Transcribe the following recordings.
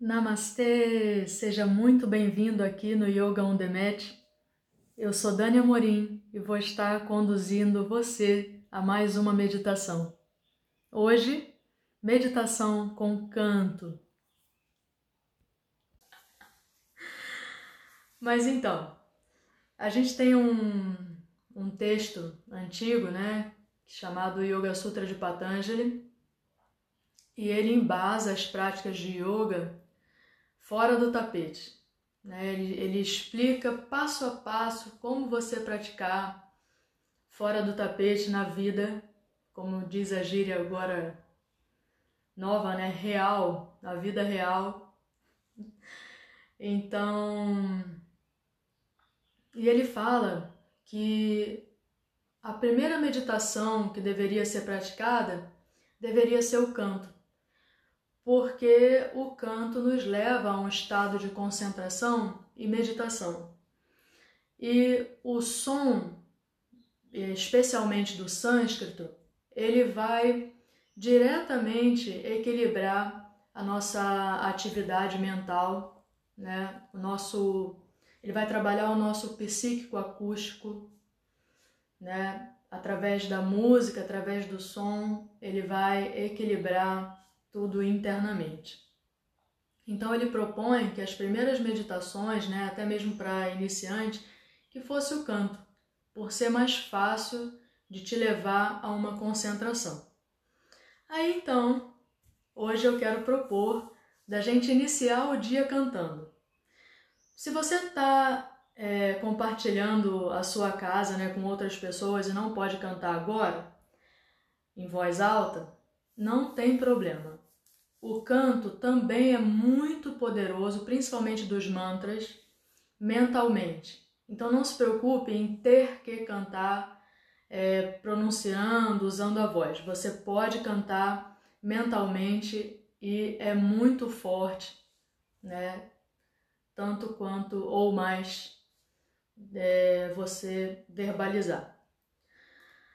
Namastê! Seja muito bem-vindo aqui no Yoga on the Mat. Eu sou Dani Amorim e vou estar conduzindo você a mais uma meditação. Hoje, meditação com canto. Mas então, a gente tem um, um texto antigo, né, chamado Yoga Sutra de Patanjali, e ele embasa as práticas de yoga fora do tapete. Né? Ele, ele explica passo a passo como você praticar fora do tapete na vida, como diz a gíria agora nova, né? Real, na vida real. Então, e ele fala que a primeira meditação que deveria ser praticada deveria ser o canto porque o canto nos leva a um estado de concentração e meditação. E o som, especialmente do sânscrito, ele vai diretamente equilibrar a nossa atividade mental, né? O nosso ele vai trabalhar o nosso psíquico acústico, né? Através da música, através do som, ele vai equilibrar tudo internamente. Então ele propõe que as primeiras meditações, né, até mesmo para iniciante, que fosse o canto, por ser mais fácil de te levar a uma concentração. Aí então, hoje eu quero propor da gente iniciar o dia cantando. Se você está é, compartilhando a sua casa né, com outras pessoas e não pode cantar agora, em voz alta, não tem problema. O canto também é muito poderoso, principalmente dos mantras, mentalmente. Então não se preocupe em ter que cantar é, pronunciando, usando a voz. Você pode cantar mentalmente e é muito forte, né? Tanto quanto ou mais é, você verbalizar.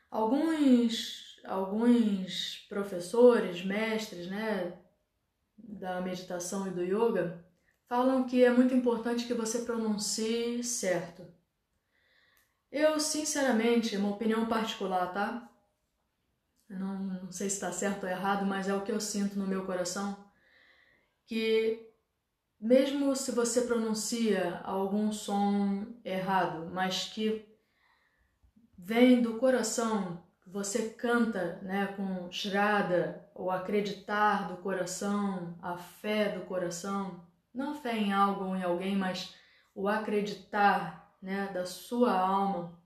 Alguns alguns professores, mestres, né, da meditação e do yoga, falam que é muito importante que você pronuncie certo. Eu, sinceramente, é uma opinião particular, tá? Não, não sei se está certo ou errado, mas é o que eu sinto no meu coração, que mesmo se você pronuncia algum som errado, mas que vem do coração você canta né, com Shraddha, ou acreditar do coração, a fé do coração, não fé em algo ou em alguém, mas o acreditar né, da sua alma,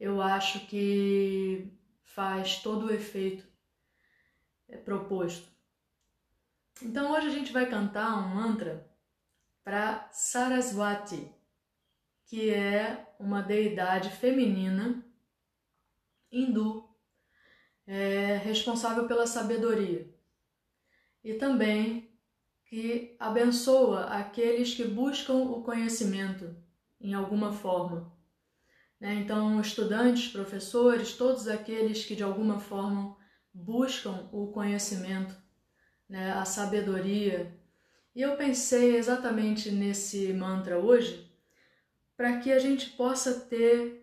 eu acho que faz todo o efeito é, proposto. Então hoje a gente vai cantar um mantra para Saraswati, que é uma deidade feminina hindu, é, responsável pela sabedoria, e também que abençoa aqueles que buscam o conhecimento em alguma forma. Né? Então, estudantes, professores, todos aqueles que de alguma forma buscam o conhecimento, né? a sabedoria. E eu pensei exatamente nesse mantra hoje para que a gente possa ter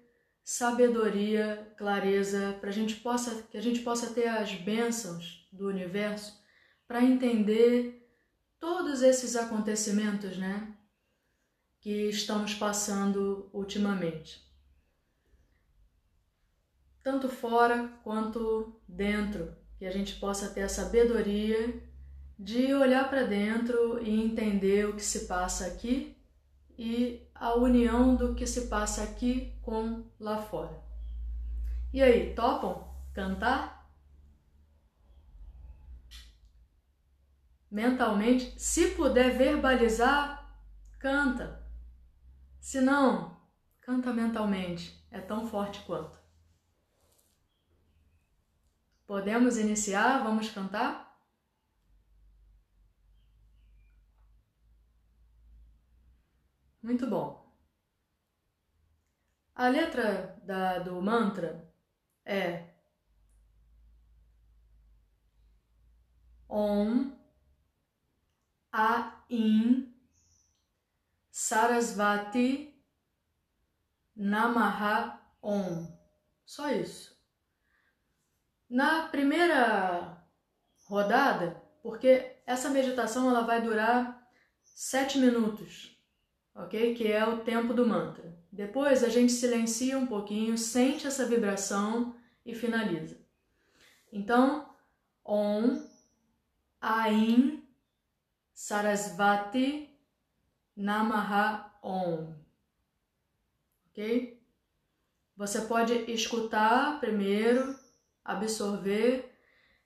sabedoria, clareza, para gente possa que a gente possa ter as bênçãos do universo para entender todos esses acontecimentos, né, que estamos passando ultimamente. Tanto fora quanto dentro, que a gente possa ter a sabedoria de olhar para dentro e entender o que se passa aqui e a união do que se passa aqui com lá fora. E aí, topam cantar? Mentalmente, se puder verbalizar, canta. Se não, canta mentalmente, é tão forte quanto. Podemos iniciar? Vamos cantar? Muito bom. A letra da, do mantra é Om A in Sarasvati Namaha Om. Só isso. Na primeira rodada, porque essa meditação ela vai durar sete minutos, ok? Que é o tempo do mantra. Depois a gente silencia um pouquinho, sente essa vibração e finaliza. Então, Om Ain Sarasvati Namaha Om. Ok? Você pode escutar primeiro, absorver.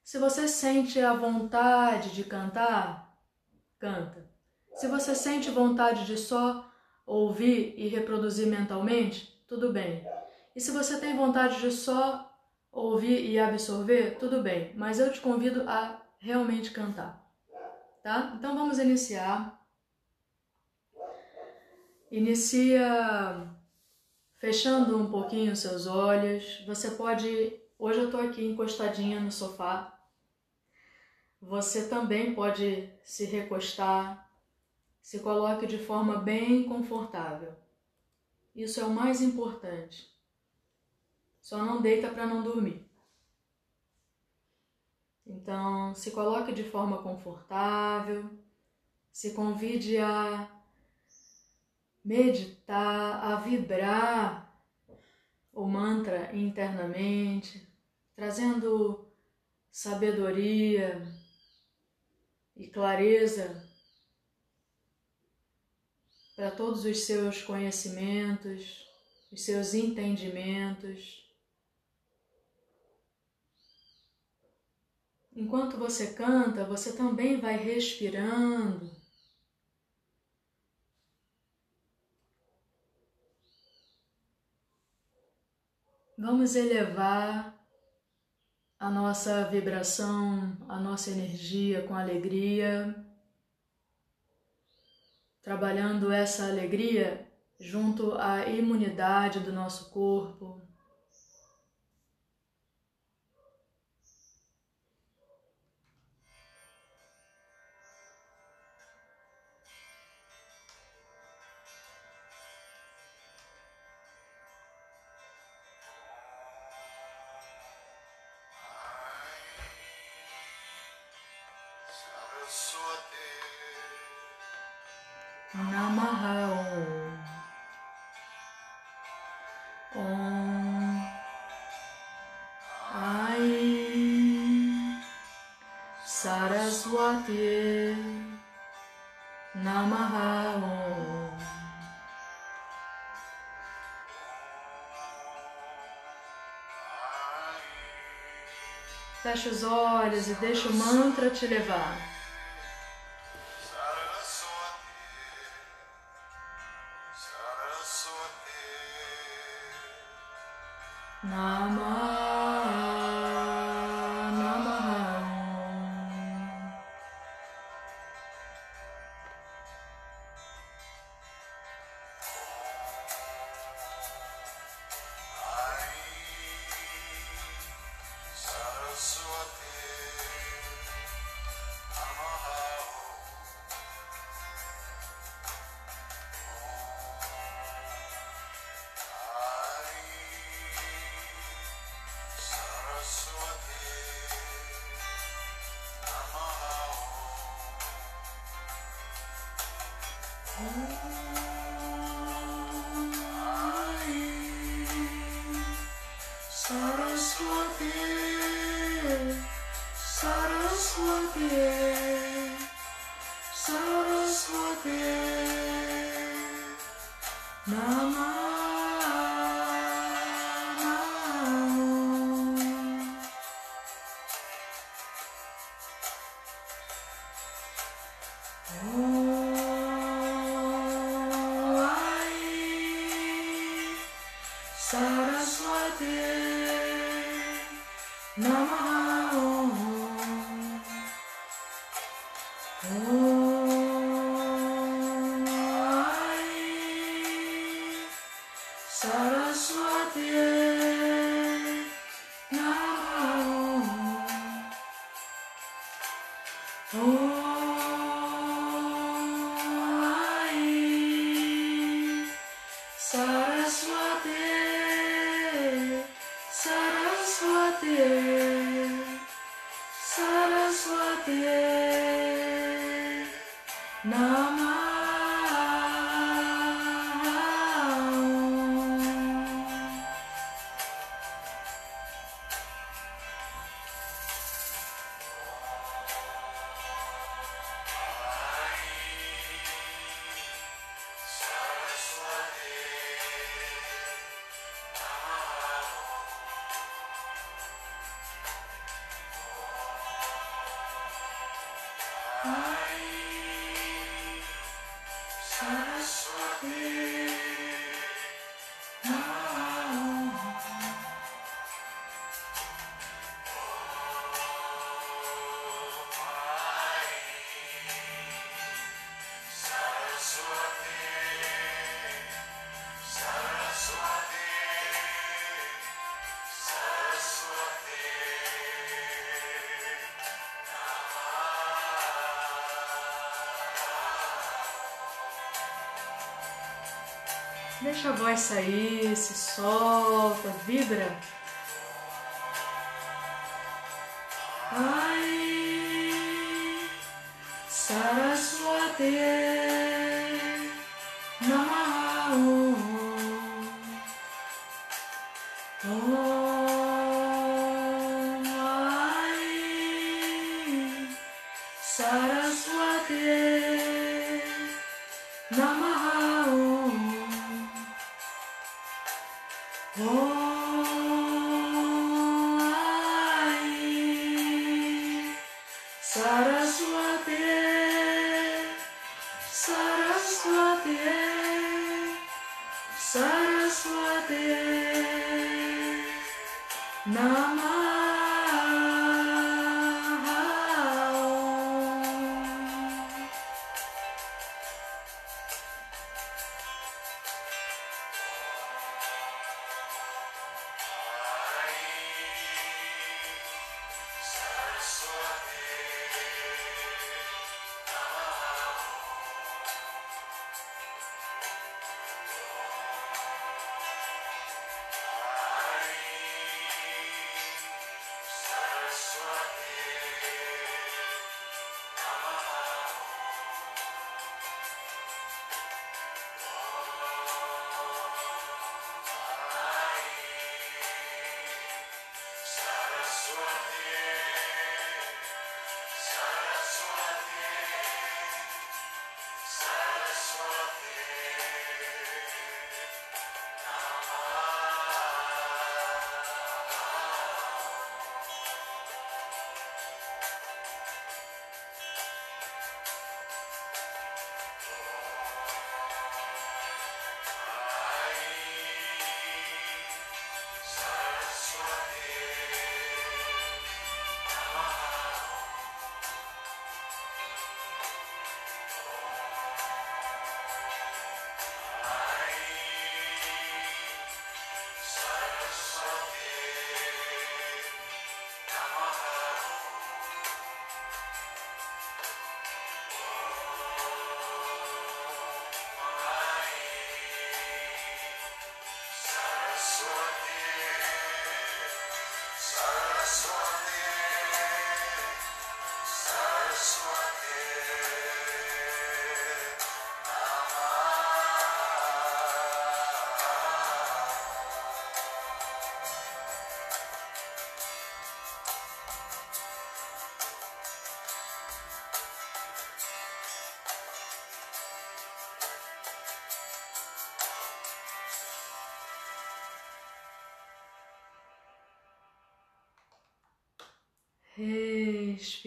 Se você sente a vontade de cantar, canta. Se você sente vontade de só ouvir e reproduzir mentalmente, tudo bem. E se você tem vontade de só ouvir e absorver, tudo bem. Mas eu te convido a realmente cantar. Tá? Então vamos iniciar Inicia fechando um pouquinho seus olhos. Você pode. Hoje eu estou aqui encostadinha no sofá. Você também pode se recostar. Se coloque de forma bem confortável. Isso é o mais importante. Só não deita para não dormir. Então, se coloque de forma confortável. Se convide a meditar, a vibrar o mantra internamente, trazendo sabedoria e clareza para todos os seus conhecimentos, os seus entendimentos. Enquanto você canta, você também vai respirando Vamos elevar a nossa vibração, a nossa energia com alegria, trabalhando essa alegria junto à imunidade do nosso corpo. Fecha os olhos e deixa o mantra te levar. Saraswati Namaha. Nam. Deixa a voz sair, se solta, vibra.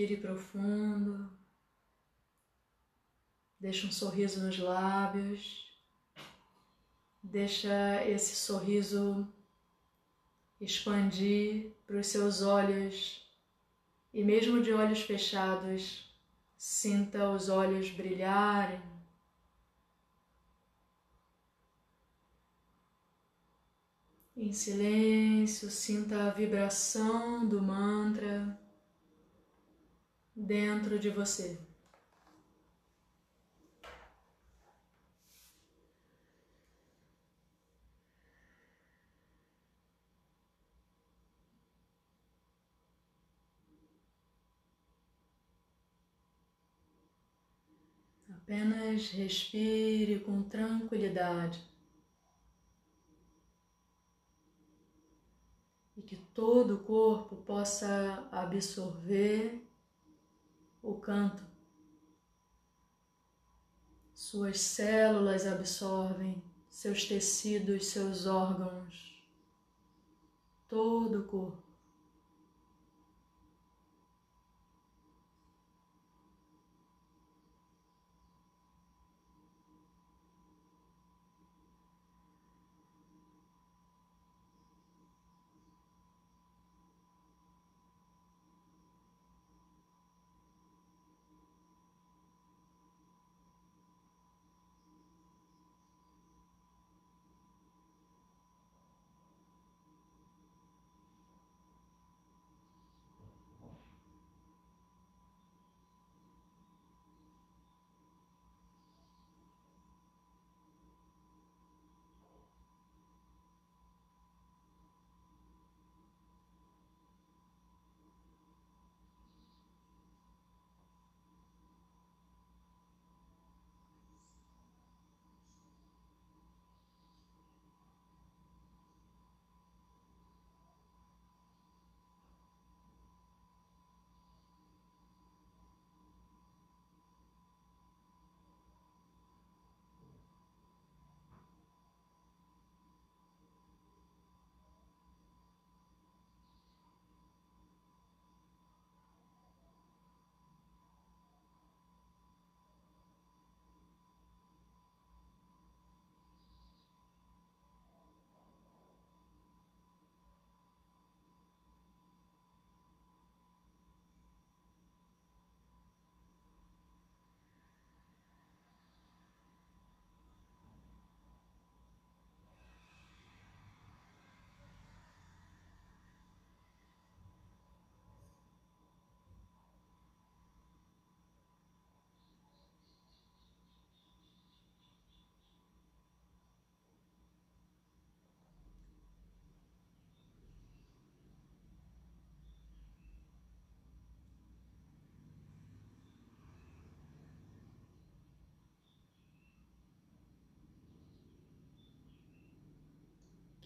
Respire profundo. Deixa um sorriso nos lábios. Deixa esse sorriso expandir para os seus olhos e, mesmo de olhos fechados, sinta os olhos brilharem. Em silêncio, sinta a vibração do mantra dentro de você. Apenas respire com tranquilidade. E que todo o corpo possa absorver o canto. Suas células absorvem, seus tecidos, seus órgãos, todo o corpo.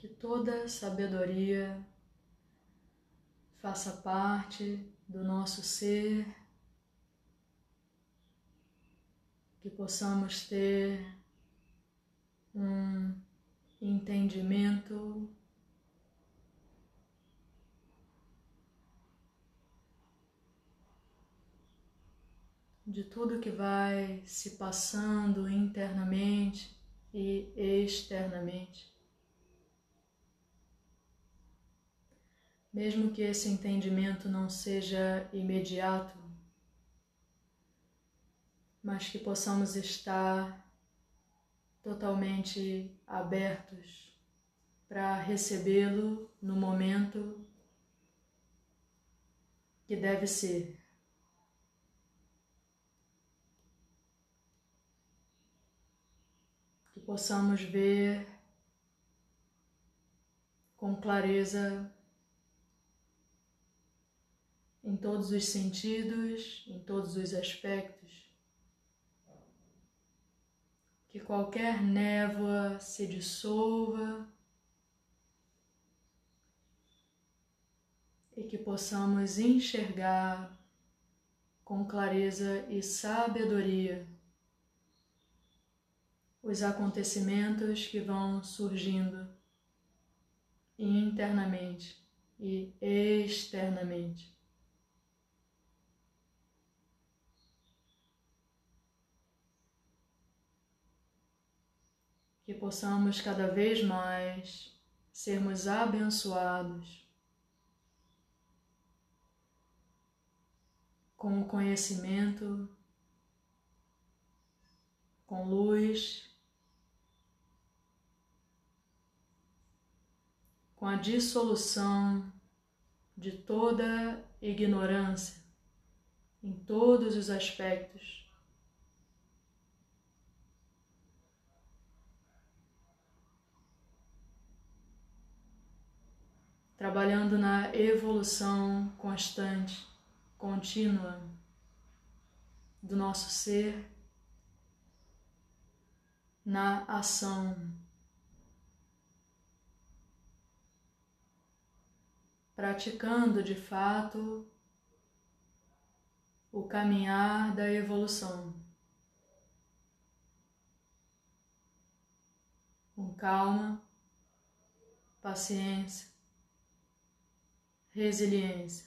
Que toda sabedoria faça parte do nosso ser, que possamos ter um entendimento de tudo que vai se passando internamente e externamente. Mesmo que esse entendimento não seja imediato, mas que possamos estar totalmente abertos para recebê-lo no momento que deve ser. Que possamos ver com clareza em todos os sentidos, em todos os aspectos. Que qualquer névoa se dissolva e que possamos enxergar com clareza e sabedoria os acontecimentos que vão surgindo internamente e externamente. Que possamos cada vez mais sermos abençoados com o conhecimento, com luz, com a dissolução de toda ignorância em todos os aspectos trabalhando na evolução constante, contínua do nosso ser na ação. Praticando de fato o caminhar da evolução. Com calma, paciência, resiliência,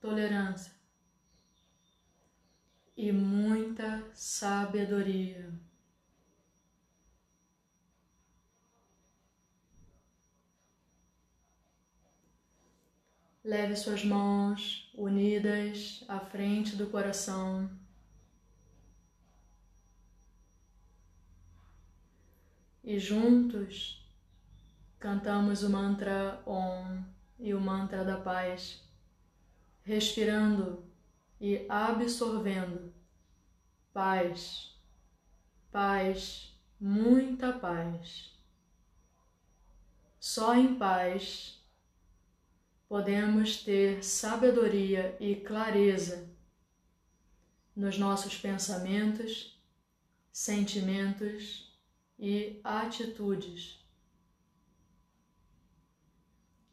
tolerância e muita sabedoria. Leve suas mãos unidas à frente do coração. E juntos cantamos o mantra Om e o mantra da paz, respirando e absorvendo paz, paz, muita paz. Só em paz podemos ter sabedoria e clareza nos nossos pensamentos, sentimentos e atitudes.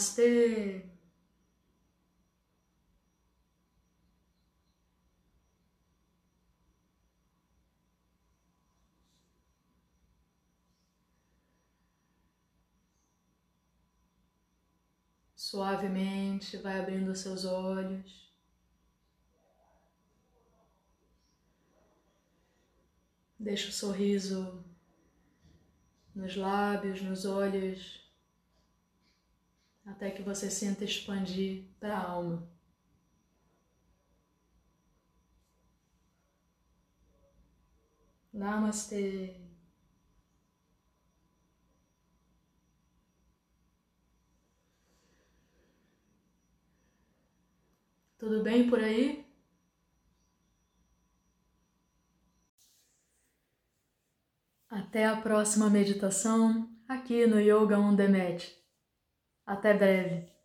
Namastê. Suavemente vai abrindo seus olhos. Deixa o sorriso nos lábios, nos olhos, até que você sinta expandir para a alma. Namastê. Tudo bem por aí? Até a próxima meditação aqui no Yoga on Mat. Até breve.